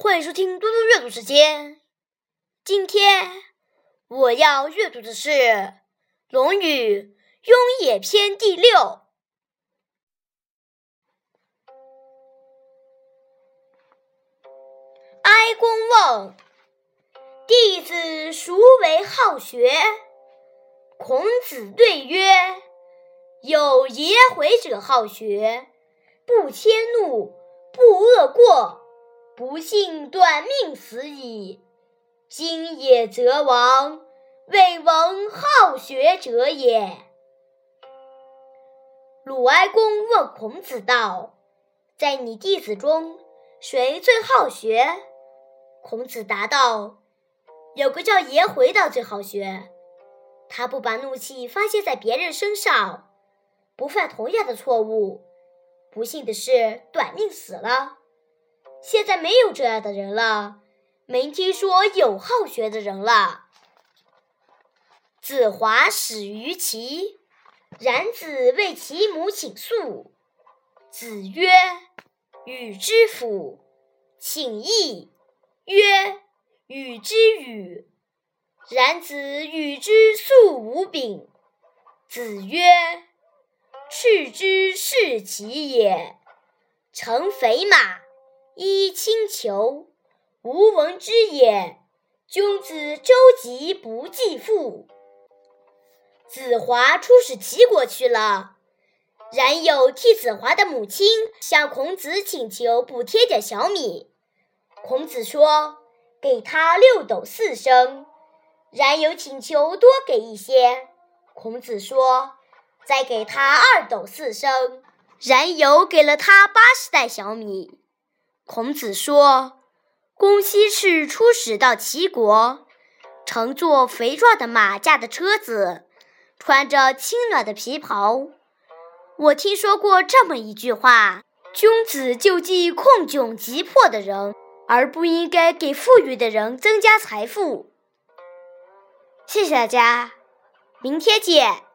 欢迎收听嘟嘟阅读时间。今天我要阅读的是《论语·雍也篇》第六。哀公问：“弟子孰为好学？”孔子对曰：“有颜回者好学，不迁怒，不贰过。”不幸短命死矣。今也则亡，未闻好学者也。鲁哀公问孔子道：“在你弟子中，谁最好学？”孔子答道：“有个叫颜回的最好学。他不把怒气发泄在别人身上，不犯同样的错误。不幸的是，短命死了。”现在没有这样的人了，没听说有好学的人了。子华始于齐，冉子为其母请诉。子曰：“与之辅。”请义。曰：“与之与。”冉子与之素无柄。子曰：“赤之是其也。”乘肥马。衣轻裘，无闻之也。君子周急不继父。子华出使齐国去了，冉有替子华的母亲向孔子请求补贴点小米。孔子说：“给他六斗四升。”冉有请求多给一些，孔子说：“再给他二斗四升。”冉有给了他八十袋小米。孔子说：“公西赤出使到齐国，乘坐肥壮的马驾的车子，穿着轻暖的皮袍。我听说过这么一句话：君子救济困窘急迫的人，而不应该给富裕的人增加财富。”谢谢大家，明天见。